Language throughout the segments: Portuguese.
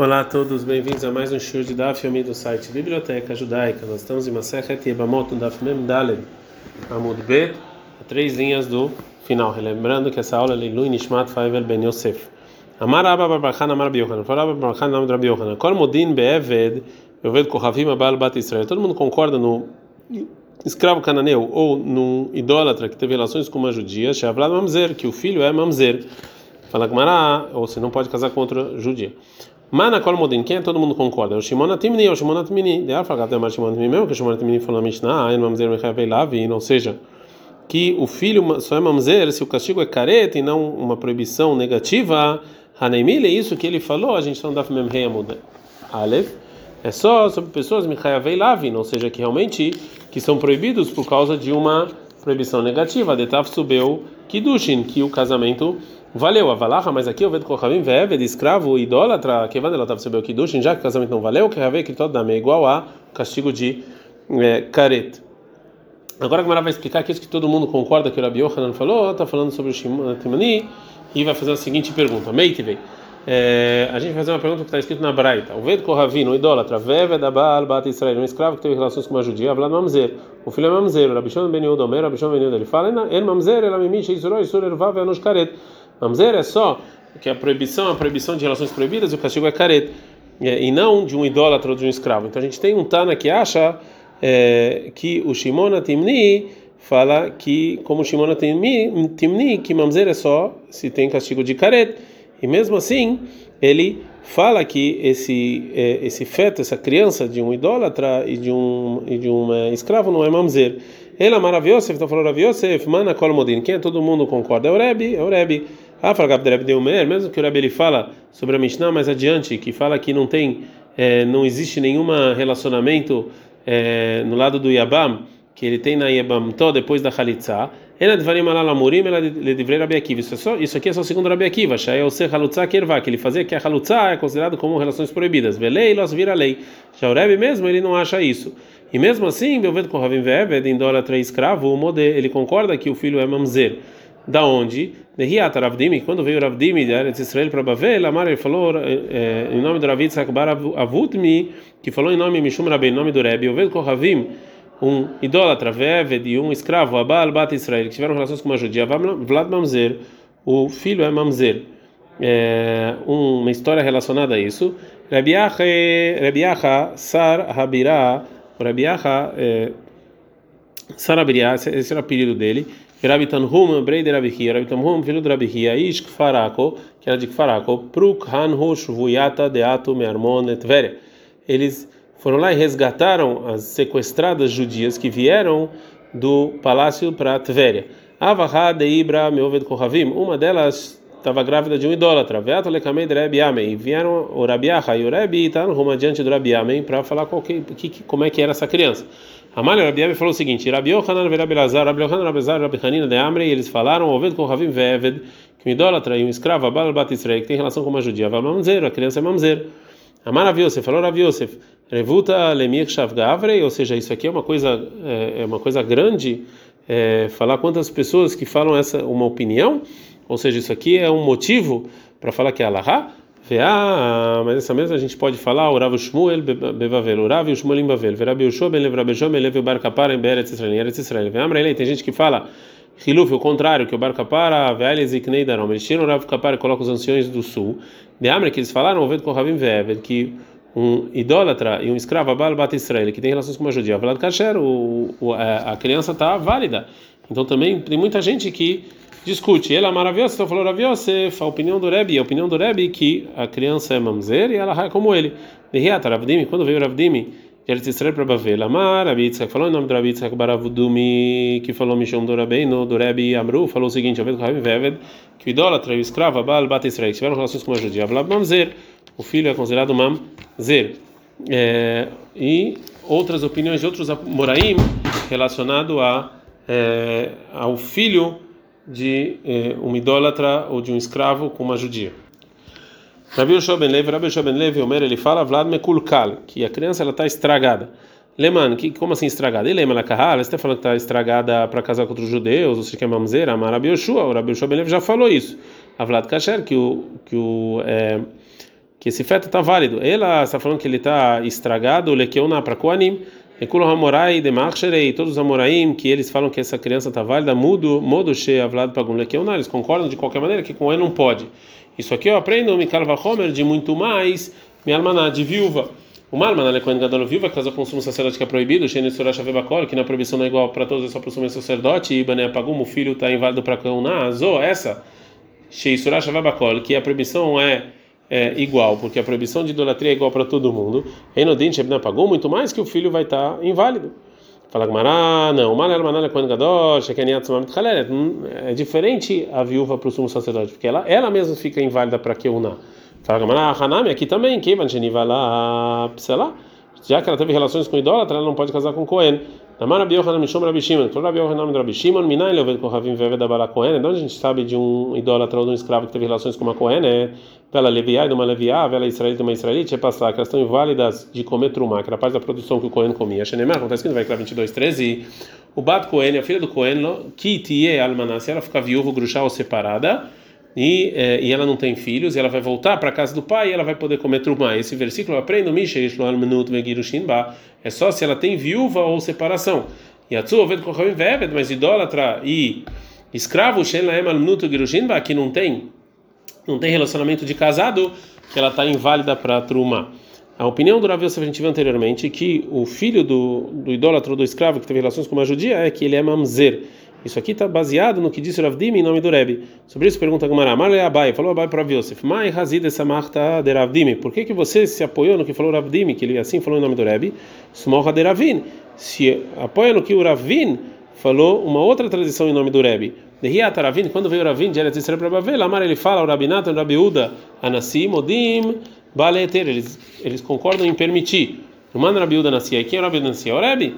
Olá a todos, bem-vindos a mais um show de Daf Yomi do site Biblioteca Judaica. Nós estamos em Masechet Yebamot, Daf Mem Daled, Amud Bet, três linhas do final. Lembrando que essa aula é Lilu Nishmat Faivel Ben Yosef. Amar Abba Barbachan Amar Biohan, Fala Abba Barbachan Amar Rabbi Yohan, Kol Modin Be'eved, Yoved Kohavim Abal Bat Israel. Todo mundo concorda no escravo cananeu ou no idólatra que teve relações com uma judia, Shavlad Mamzer, que o filho é Mamzer. Fala Gmará, ou você não pode casar com outra judia. Mana kol modin, quem é todo mundo concorda? O Shimon Atimni, é o Shimon Atimni. De Alfa Gatem Mar Shimon Atimni mesmo, que o Shimon falou na Mishnah, Ain Mamzer Mechavei Lavin, ou seja, que o filho só é Mamzer se o castigo é careta e não uma proibição negativa. Haneimile, é isso que ele falou, a gente está no Daf Memrei Amud Aleph, é só sobre pessoas Mechavei Lavin, ou seja, que realmente que são proibidos por causa de uma proibição negativa. De Taf Subeu Kidushin, que o casamento valeu a valacha, mas aqui o ved kochavim ve'eved, escravo idólatra, que ela o kidushin, já que o casamento não valeu, que haver que todo dame é igual a castigo de é, caret. Agora a Gemara vai explicar que isso que todo mundo concorda que o Rabi Yohanan falou, está falando sobre o Shimon Timani e vai fazer a seguinte pergunta: Meitivei. É, a gente vai fazer uma pergunta que está escrito na Braita. O Ved Kohavin, o idólatra, Veve da Baal Bat Israel, um escravo que teve relações com uma judia, Vlad Mamzer. O filho é Mamzer, Rabishon Ben Yehuda, Omer, Rabishon Ben ele fala, En Mamzer, ela me miche, Isuroi, Isur, Ervav, Anush Karet. Mamzer é só que a proibição, a proibição de relações proibidas, o castigo é caret, é, e não de um idólatra ou de um escravo. Então a gente tem um Tana que acha é, que o Shimon Timni fala que, como Shimon Timni, que Mamzer é só se tem castigo de caret. E mesmo assim, ele fala que esse é, esse feto, essa criança de um idólatra e de um e de um é, escravo não é mamzer. Ele é maravilhoso, então falou Rav mana kol modin. Quem é todo mundo concorda? É o Rebbe, é o Rebbe. Ah, fala Rebbe deu mesmo que o Rebbe ele fala sobre a Mishnah mais adiante, que fala que não tem é, não existe nenhum relacionamento é, no lado do Yabam, que ele tem na Yabam to depois da Khalitsa. Ela devarim alalamurim, ela livrei Rabi. Isso, aqui é só segundo Rabi Akiva. Shai o ser halutza kervá, que ele fazia que a halutza é considerado como relações proibidas. Velei los vira lei. Já o Rebbe mesmo, ele não acha isso. E mesmo assim, Belved Kohavim Veved, idólatra escravo, o Modé, ele concorda que o filho é mamzer. Da onde? Nehiat Ravdimi, quando veio Ravdimi de Eretz Israel para Bavel, Amar ele falou em nome do Ravid Sakbar Avutmi, que falou em nome Mishum Rabbi, em nome do Rebbe, Oved Kohavim, um idólatra, Veved, e um escravo, Abal Bat Israel, que tiveram relações com uma judia, Vlad Mamzer, o filho é Mamzer. É, uma história relacionada a isso. Rabiacha Sar Habirah o Rabi Yaha, é, Sarabiriá, esse era o apelido dele. Rabi Tanhum, Brei de Rabi Hia, Rabi Tanhum, filho de Rabi Hia, Ish Kfarako, que era de Kfarako, Pruk Han Vuyata Deatu Mearmon Etvere. Eles foram lá e resgataram as sequestradas judias que vieram do palácio para Tveria. Avaha de Ibra Meoved Kohavim, uma delas estava grávida de um idólatra. Veato lekamei de Rabi Amei. Vieram o Rabi e o Rabi Itanhum adiante do Rabi Amei para falar qual que, que, como é que era essa criança. Amalha Rabi Amei falou o seguinte: Rabi Yohanan, Rabi Lazar, Rabi Yohanan, Rabi Lazar, Rabi Hanina de Amre, e eles falaram, Oved com Ravim Veved, que um idólatra e um escravo, Abal Israel, que tem relação com uma judia, vai mamzer, a criança é mamzer. Amar Rabi Yosef, falou Rabi Yosef, Revuta Lemir Shavgavre, ou seja, isso aqui é uma coisa, é, é uma coisa grande, é, falar quantas pessoas que falam essa uma opinião. Ou seja, isso aqui é um motivo para falar que é Allahá. Ah, mas essa mesma a gente pode falar o Rav Shmuel bevavel, o Rav Shmuel Bavel, Rabi Yoshua ben Lev Rabi Shom ben Lev Bar Kapara em Beretz Israel, Eretz Israel. Tem gente que fala Hiluf, o contrário, que o Bar Kapara, Ve'al Ziknei Darom, eles tiram o Rav Kapara e colocam os anciões do sul. De Amre, que eles falaram, ouvindo com Ravim Ve'eved, que um idólatra e um escravo, Abal Bat Israel, que tem relações com uma judia, Vlad Kasher, a criança está válida. Então também tem muita gente que discute. Ela é maravilhosa, então falou Rav Yosef, a opinião do Rebbe, a opinião do Rebbe que a criança é mamzer e ela é como ele. Ravdimi, quando veio Ravdimi, de Eretz Israel para Bavel, Amar, Yitzhak falou em nome do Rabi Yitzhak Baravudumi, que falou Mishom do Rabbeinu, do Rebbe Amru, falou o seguinte, Aved Kohavim Veved, que o idólatra e o escravo, Abal Bat Israel, tiveram relações com a judia, Avlab Mamzer, o filho é considerado Mamzer. É, e outras opiniões de outros Moraim relacionado a, é, ao filho de eh, um idólatra ou de um escravo com uma judia. Rabi Yoshua ben Levi, Rabi Yoshua ben Levi, Omer, ele fala, Vlad mekulkal, que a criança ela está estragada. Leman, que, como assim estragada? Ele lembra kahal, você está falando que está estragada para casar com outros judeus, ou seja, que é mamzeira, mas Rabi Yoshua, o Rabi Yoshua ben Levi já falou isso. A Vlad Kasher, que o, que o, é, que esse feto está válido. Ela está falando que ele está estragado, lekeuna para Koanim, Ekulo Hamorai de Machsherei, todos os Amoraim, que eles falam que essa criança está válida, mudo, modo she avlado pagum lekeuna, eles concordam de qualquer maneira que com ele não pode. Isso aqui eu aprendo, Mikal Vachomer, de muito mais, Mialmaná, de viúva. O Malman, ela é Gadol viúva, caso consumo sacerdote que é proibido, Sheni Surash Avebakol, que na proibição não é igual para todos, é só para o sacerdote, e Bané Pagum, o filho está inválido para Kauná, Zo, essa, Shei Surash Avebakol, que a proibição é é igual, porque a proibição de idolatria é igual para todo mundo. Enodin Shebna pagou muito mais que o filho vai estar tá inválido. Fala Gmará, não, é diferente a viúva para o sumo sacerdote, porque ela, ela mesma fica inválida para que. Fala Gmará, Hanami, aqui também, que já que ela teve relações com idólatra, ela não pode casar com Cohen. Namar Rabi Yohanan Mishom Rabi Shimon. Falou Rabi Yohanan Rabi Shimon. Minai Leoved Kohavim Veved Abala Kohen. De onde a gente sabe de um idólatra ou de um escravo que teve relações com uma Kohen? É vela Leviá e de uma Leviá, vela Israelita e uma Israelita. É passar que elas estão inválidas de comer trumá, que era parte da produção que o Kohen comia. Shenemar, acontece que vai criar 22, 13. O Bat Kohen, a filha do Kohen, que tie almaná, se ela ficar viúva, gruxá ou separada e, é, e ela não tem filhos, e ela vai voltar para a casa do pai e ela vai poder comer trumá. Esse versículo eu aprendo, é só se ela tem viúva ou separação. Yatsu oved kochavim veved, mas idólatra e escravo, que não tem, não tem relacionamento de casado, que ela está inválida para truma. A opinião do Rav Yosef a gente viu anteriormente que o filho do, do idólatra ou do escravo que teve relações com uma judia é que ele é mamzer isso aqui está baseado no que disse Ravdim em nome do Rebbe. Sobre isso pergunta a Gamara. Marle Abai, falou Abai para Yosef. Mai Hazid essa marta de Ravdim. Por que que você se apoiou no que falou Ravdim, que ele assim falou em nome do Rebbe? Smorra de Ravin. Se apoia no que o Ravin falou uma outra tradição em nome do Rebbe. De Riat Ravin, quando veio Ravin de Eretz Israel para Bavel, Amar ele fala, o Rabinato, o Rabiuda, Anassim, Modim, Baleter. Eles, eles concordam em permitir. O Mano Rabiuda nascia. E quem é o Rabiuda nascia? O Rebbe.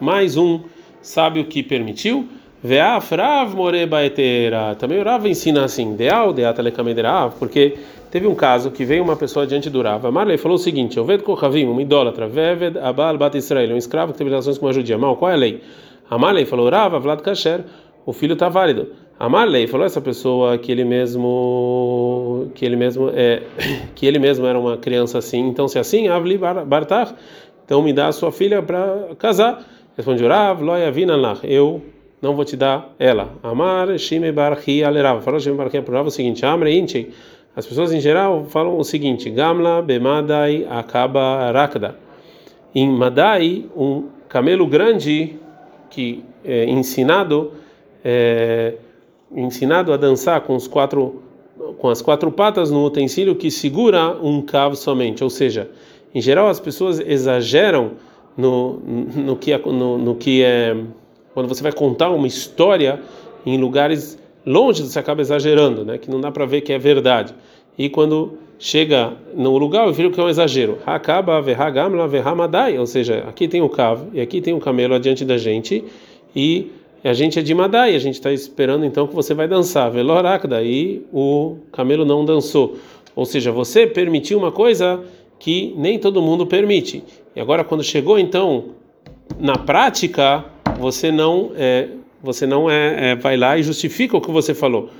Mais um sábio que permitiu. Veaf Rav Moreba Etera. Também o Rav ensina assim, Deal, Deata Lekamederav, porque teve um caso que veio uma pessoa diante do Rav. Marley falou o seguinte: Oved Kochavim, uma idólatra, Veved Abal Bat Israel, um escravo que teve relações com uma judia. Mal, qual é a lei? Amarley falou: Rav, Vlad Kasher, o filho está válido. Amarley falou essa pessoa que ele mesmo que ele mesmo é que ele mesmo era uma criança assim. Então se assim, Avli Bartar, então me dá a sua filha para casar. Responde Rav, Loya Vinanlach, eu não vou te dar ela. Amar Shime Barchi Alerav. Falou Shime Barchi Alerav o seguinte: Amre Inche. As pessoas em geral falam o seguinte: Gamla Bemadai Akaba Rakda. Em Madai, um camelo grande que é ensinado é, ensinado a dançar com os quatro com as quatro patas no utensílio que segura um cavo somente, ou seja, em geral as pessoas exageram no, no que no, no que é quando você vai contar uma história em lugares longe, você acaba exagerando, né? Que não dá para ver que é verdade. E quando chega no lugar, eu vejo que é um exagero. Hakaba verhagamla verhamadai, ou seja, aqui tem o cav e aqui tem o camelo adiante da gente e a gente é de Madai, a gente está esperando então que você vai dançar. Velorakda e o camelo não dançou. Ou seja, você permitiu uma coisa que nem todo mundo permite. E agora quando chegou então na prática você não é, você não é, é, vai lá e justifica o que você falou.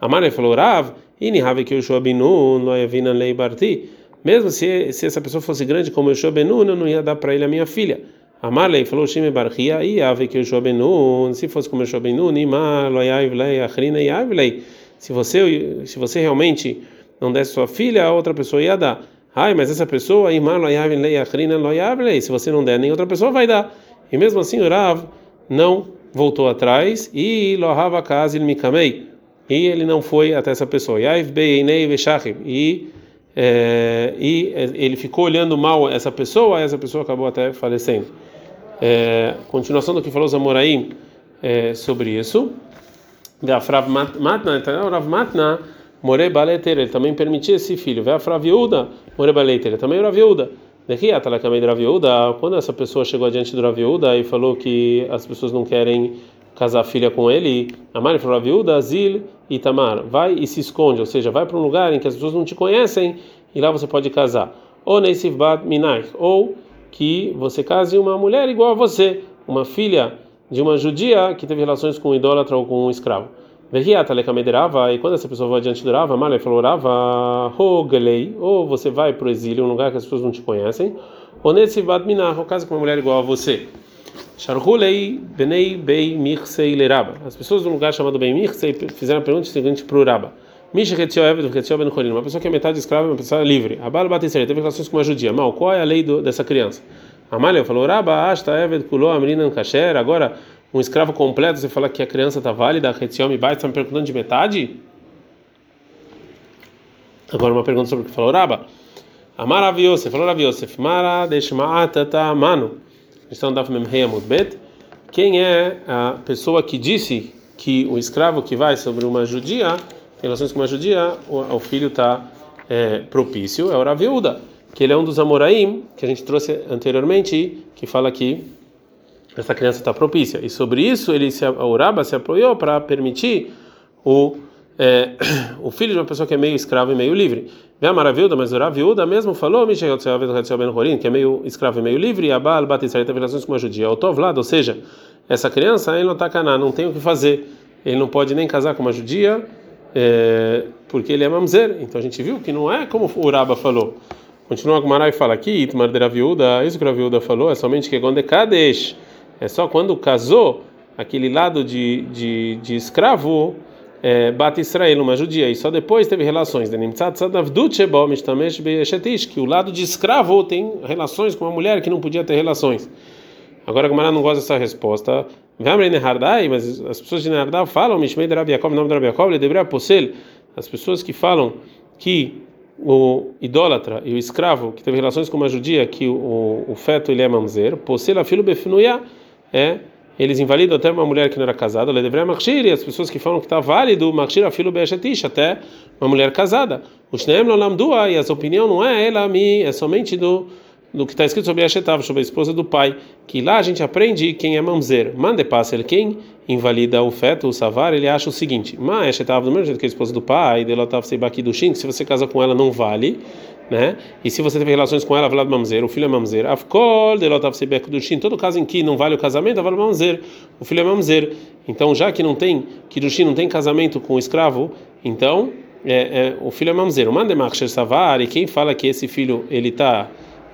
Amarle falou, Rav, ini have que o Benu, loyavina lei barti. Mesmo se, se essa pessoa fosse grande como o Benu, eu não ia dar para ele a minha filha. Amarle falou, Shime barchia, e ave que o Benu, se fosse como o Benu, nima loyavlei, achrina yavlei. Se você se você realmente não desse sua filha, a outra pessoa ia dar. Ai, mas essa pessoa, se você não der, nem outra pessoa vai dar. E mesmo assim, o Rav não voltou atrás e lohava ele mikamei. E ele não foi até essa pessoa. E e é, e ele ficou olhando mal essa pessoa essa pessoa acabou até falecendo. É, continuação do que falou Zamoraim é, sobre isso. Da Frav Matna então Rav Matna more baleter. Ele também permitia esse filho. Vai a Fraviuda more baleter. Também era viúda quando essa pessoa chegou adiante do Raviuda e falou que as pessoas não querem casar a filha com ele, a falou: Raviuda, Azil e Tamar, vai e se esconde, ou seja, vai para um lugar em que as pessoas não te conhecem e lá você pode casar. Ou Neisif Bat Minai, ou que você case uma mulher igual a você, uma filha de uma judia que teve relações com um idólatra ou com um escravo. E quando essa pessoa vai adiante do Rava, Malha falou: Rava, Rogalei, ou você vai para o exílio, um lugar que as pessoas não te conhecem, ou nesse Vadminar, ou casa com uma mulher igual a você. Sharhulei Benei Bei Mirsei Leraba. As pessoas um lugar chamado Bei Mirsei fizeram a pergunta seguinte para o Raba. Uma pessoa que é metade escrava, uma pessoa livre. A Bala Batisseria teve relações com uma judia. Mal, qual é a lei do, dessa criança? Amália falou: Raba, Ashta Eved Kuló, a menina Kasher. Agora, um escravo completo, você fala que a criança está válida, Retziom e Bait, está me perguntando de metade? Agora, uma pergunta sobre o que falou Raba. Amar Rav Yosef, falou Rav Yosef, Mara Deshma'atata Manu. Estão Daf Memhei Bet. Quem é a pessoa que disse que o escravo que vai sobre uma judia, em relações com uma judia, o, o filho está é, propício? É o Rav Yehuda, que ele é um dos Amoraim, que a gente trouxe anteriormente, que fala que essa criança está propícia. E sobre isso, ele se, o Raba se apoiou para permitir o é, o filho de uma pessoa que é meio escravo e meio livre. Vê a maravilha, mas o Raviuda mesmo falou, que é meio escravo e meio livre, e a Baal Batisrael teve relações com uma judia, o Tovlado, ou seja, essa criança, ele não está caná, não tem o que fazer, ele não pode nem casar com uma judia, é, porque ele é mamzer. Então a gente viu que não é como o Raba falou. Continua a Gumará e fala aqui, Itmar de Raviuda, isso que o Raviuda falou é somente que Gonde Kadesh, é só quando casou aquele lado de, de, de escravo é, Israel, uma judia, e só depois teve relações. Que o lado de escravo tem relações com uma mulher que não podia ter relações. Agora a Gamara não gosta dessa resposta. Mas as pessoas de Nehardai falam, de de. As pessoas que falam que o idólatra e o escravo que teve relações com uma judia, que o, o feto ele é mamzer, Posel afilo befnuya, é eles invalidam até uma mulher que não era casada, ela deveria machir, e as pessoas que falam que está válido, machir afilo be'eshetish, até uma mulher casada. O shneem lo lamdua, e a opinião não é ela, mi, é somente do do que está escrito sobre Ashetav, sobre a esposa do pai, que lá a gente aprende quem é mamzer. Mande passa quem invalida o feto, o savar, ele acha o seguinte: Ma do mesmo jeito que a esposa do pai, delotav seibaki do shin, se você casa com ela não vale, né? E se você teve relações com ela, do mamzer, o filho é mamzer. Afkol delotav seibaki do shin, todo caso em que não vale o casamento, vale mamzer, o filho é mamzer. Então, já que não tem, que do shin não tem casamento com o escravo, então é, é, o filho é mamzer. Mande machsher savar, e quem fala que esse filho ele está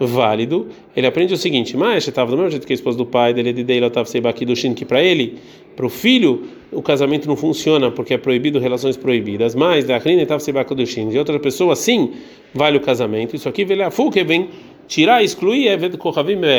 válido, ele aprende o seguinte: mas estava do mesmo jeito que a esposa do pai dele, de Deila estava aqui do Shin, que para ele, para o filho, o casamento não funciona porque é proibido relações proibidas, mas da Rina estava do Shin, de outra pessoa, sim, vale o casamento. Isso aqui vem a que vem tirar, excluir, é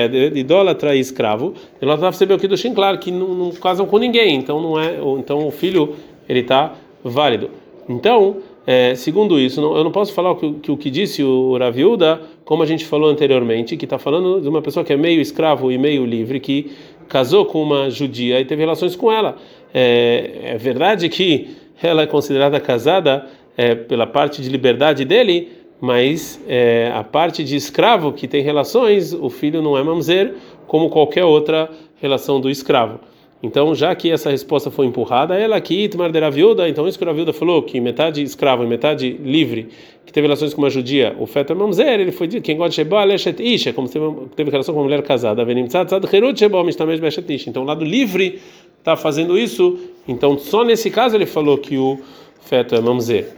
de idólatra e escravo. Ela estava aqui do Shin, claro que não, não casam com ninguém, então não é, então o filho ele está válido. Então, é, segundo isso, não, eu não posso falar o que, que, o que disse o Raviuda, como a gente falou anteriormente, que está falando de uma pessoa que é meio escravo e meio livre, que casou com uma judia e teve relações com ela. É, é verdade que ela é considerada casada é, pela parte de liberdade dele, mas é, a parte de escravo que tem relações, o filho não é mamzer, como qualquer outra relação do escravo. Então, já que essa resposta foi empurrada, ela aqui, Itmar de viúda, então isso que a falou, que metade escravo e metade livre, que teve relações com uma judia, o feto é mamzer, ele foi dito, quem gosta de Sheba, Leshet Isha, como teve, teve relação com uma mulher casada, Venim Tzad, Tzad, Herut Sheba, Mishtamesh Beshet Isha. Então, o lado livre está fazendo isso, então só nesse caso ele falou que o feto é mamzer.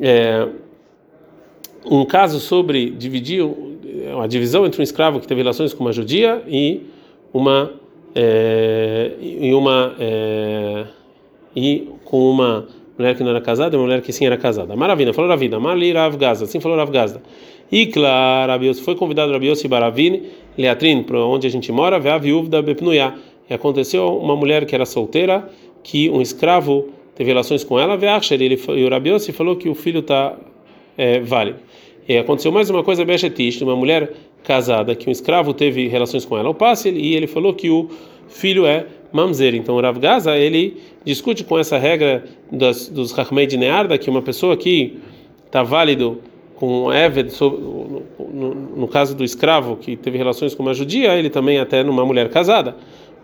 É, um caso sobre dividir, a divisão entre um escravo que teve relações com uma judia e uma é, e uma é, e com uma mulher que não era casada e uma mulher que sim era casada. Maravilha, falou Ravina, Mali Rav Gaza, assim falou Rav Gaza. E claro, Rabios foi convidado Rabios Baravin, Leatrin, para onde a gente mora, ver a viúva da Bepnuya. E aconteceu uma mulher que era solteira, que um escravo teve relações com ela, Veacher, ele e o Rabios falou que o filho está é, válido. E aconteceu mais uma coisa, Bechetish, uma mulher casada, que um escravo teve relações com ela, o passe, e ele falou que o filho é mamzer. Então o Rav Gaza, ele discute com essa regra das, dos Rahmei de Nearda, que uma pessoa que está válido com Eved, no, no, no, caso do escravo que teve relações com uma judia, ele também até numa mulher casada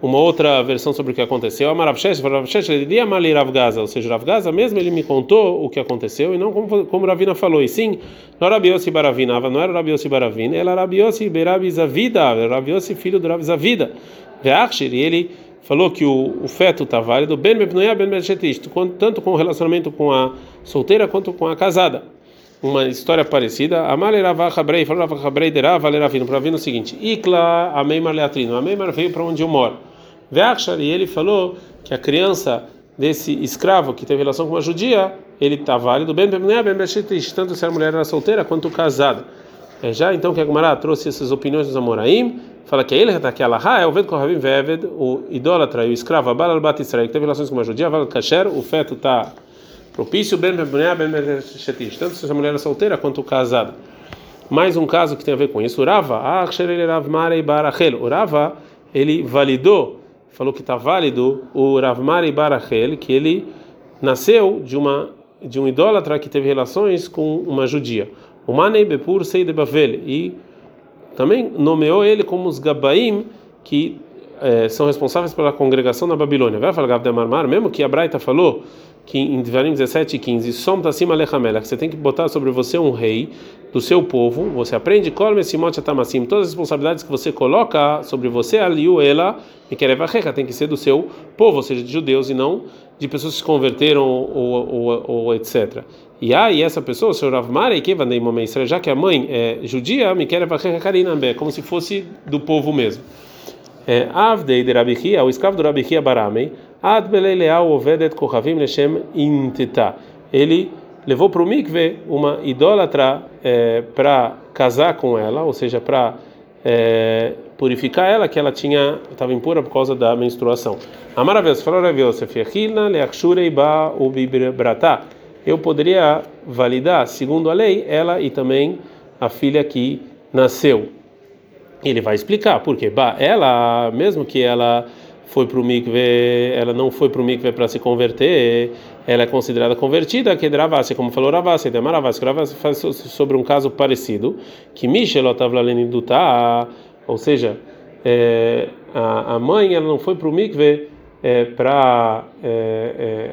uma outra versão sobre o que aconteceu. A Maravshesh, Maravshesh, ele diria Mali Rav Gaza, ou seja, Rav Gaza mesmo ele me contou o que aconteceu e não como, como Ravina falou. E sim, não era Rabiossi Baravinava, não era Rabiossi Baravina, ela era Rabiossi Berabi Zavida, era Rabiossi filho do Rabi Zavida. Veachir, e ele falou que o, o feto está válido, ben bepnoia ben tanto com o relacionamento com a solteira quanto com a casada. Uma história parecida. Amale Ravacha Brei, falou Ravacha Brei de Rava Leravino, para vir o seguinte: Ikla Ameimar Leatrino, Ameimar veio para onde eu moro. Veachar, e ele falou que a criança desse escravo que teve relação com uma judia, ele está válido, ben bepnoia ben tanto se a mulher era solteira quanto casada. É já então que a Gemara trouxe essas opiniões dos Amoraim, fala que ele está aqui Allah, é o Ved Kohavim Veved, o idólatra e o escravo Abal al Bat Israel, que teve relações com uma judia, Val Kasher, o feto está propício, Ben Shetish, tanto se a mulher é solteira quanto casada. Mais um caso que tem a ver com isso, o Rava, ah, Rava, ele validou, falou que está válido o Rav Marei Barachel, que ele nasceu de uma de um idólatra que teve relações com uma judia. O Manei Bepur de Bavel e também nomeou ele como os Gabaim que é, são responsáveis pela congregação na Babilônia. Vai falar Gav Marmar, mesmo que a Braita falou que em Devarim 17 e 15, Som acima Lechamela, que você tem que botar sobre você um rei do seu povo, você aprende Kolme Simot Atamassim, todas as responsabilidades que você coloca sobre você, Aliu ela, e Kerevachecha, tem que ser do seu povo, ou seja, de judeus e não de pessoas que se converteram ou, ou, ou etc. E aí essa pessoa, o senhor Rav Marei, que já que a mãe é judia, me quer como se fosse do povo mesmo. É, Avdei de Rabichia, o escravo do Rabichia Baramei, Ad Beleleal Ovedet Kochavim Leshem Intita. Ele levou para o mikve uma idólatra é, para casar com ela, ou seja, para é, purificar ela, que ela tinha estava impura por causa da menstruação. Amaravios, falou Rav Yosef, Yechilna leachshurei ba. Eu poderia validar, segundo a lei, ela e também a filha que nasceu. Ele vai explicar por quê. Ela, mesmo que ela foi para o mikve, ela não foi para o mikve para se converter, ela é considerada convertida, que Dravasi, como falou Ravasi, Demaravasi, Ravasi faz sobre um caso parecido, que Mishelotavla Leniduta, ou seja, é, a, a mãe ela não foi para o mikve é, para é, é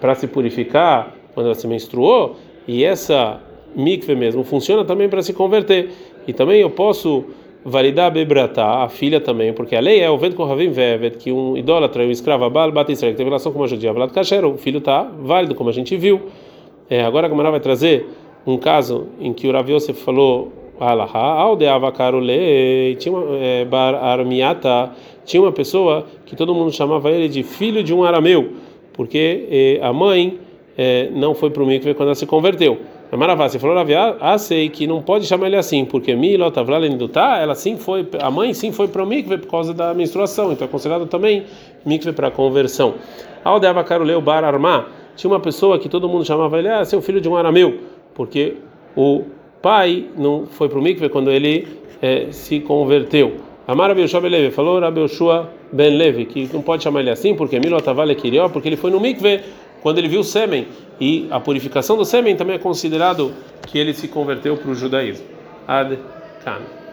para se purificar quando ela se menstruou, e essa mikve mesmo funciona também para se converter. E também eu posso validar Bebrata, a filha também, porque a lei é o vento com Ravim Vevet, que um idólatra, um escravo Abal, bate Israel, que teve relação com uma judia, Vlad Kasher, o filho está válido, como a gente viu. É, agora a Gamara vai trazer um caso em que o Rav Yosef falou Alaha, aldeava Karule, tinha uma, é, Bar Armiata, tinha uma pessoa que todo mundo chamava ele de filho de um arameu, porque é, a mãe é, não foi para o quando ela se converteu. A Maravá, você falou, ah, sei que não pode chamar ele assim, porque Milot Avlalenidutá, ela sim foi, a mãe sim foi para o mikve por causa da menstruação, então é considerado também mikve para conversão. Aldeava Karuleu Bar Armá, tinha uma pessoa que todo mundo chamava ele, ah, seu filho de um arameu, porque o pai não foi para o mikve quando ele é, se converteu. Amar Rabi Yoshua falou Rabi Ben Levi, que não pode chamar ele assim, porque Avale Kirió, porque ele foi no mikve quando ele viu o sêmen, e a purificação do sêmen também é considerado que ele se converteu para o judaísmo. Ad Kan.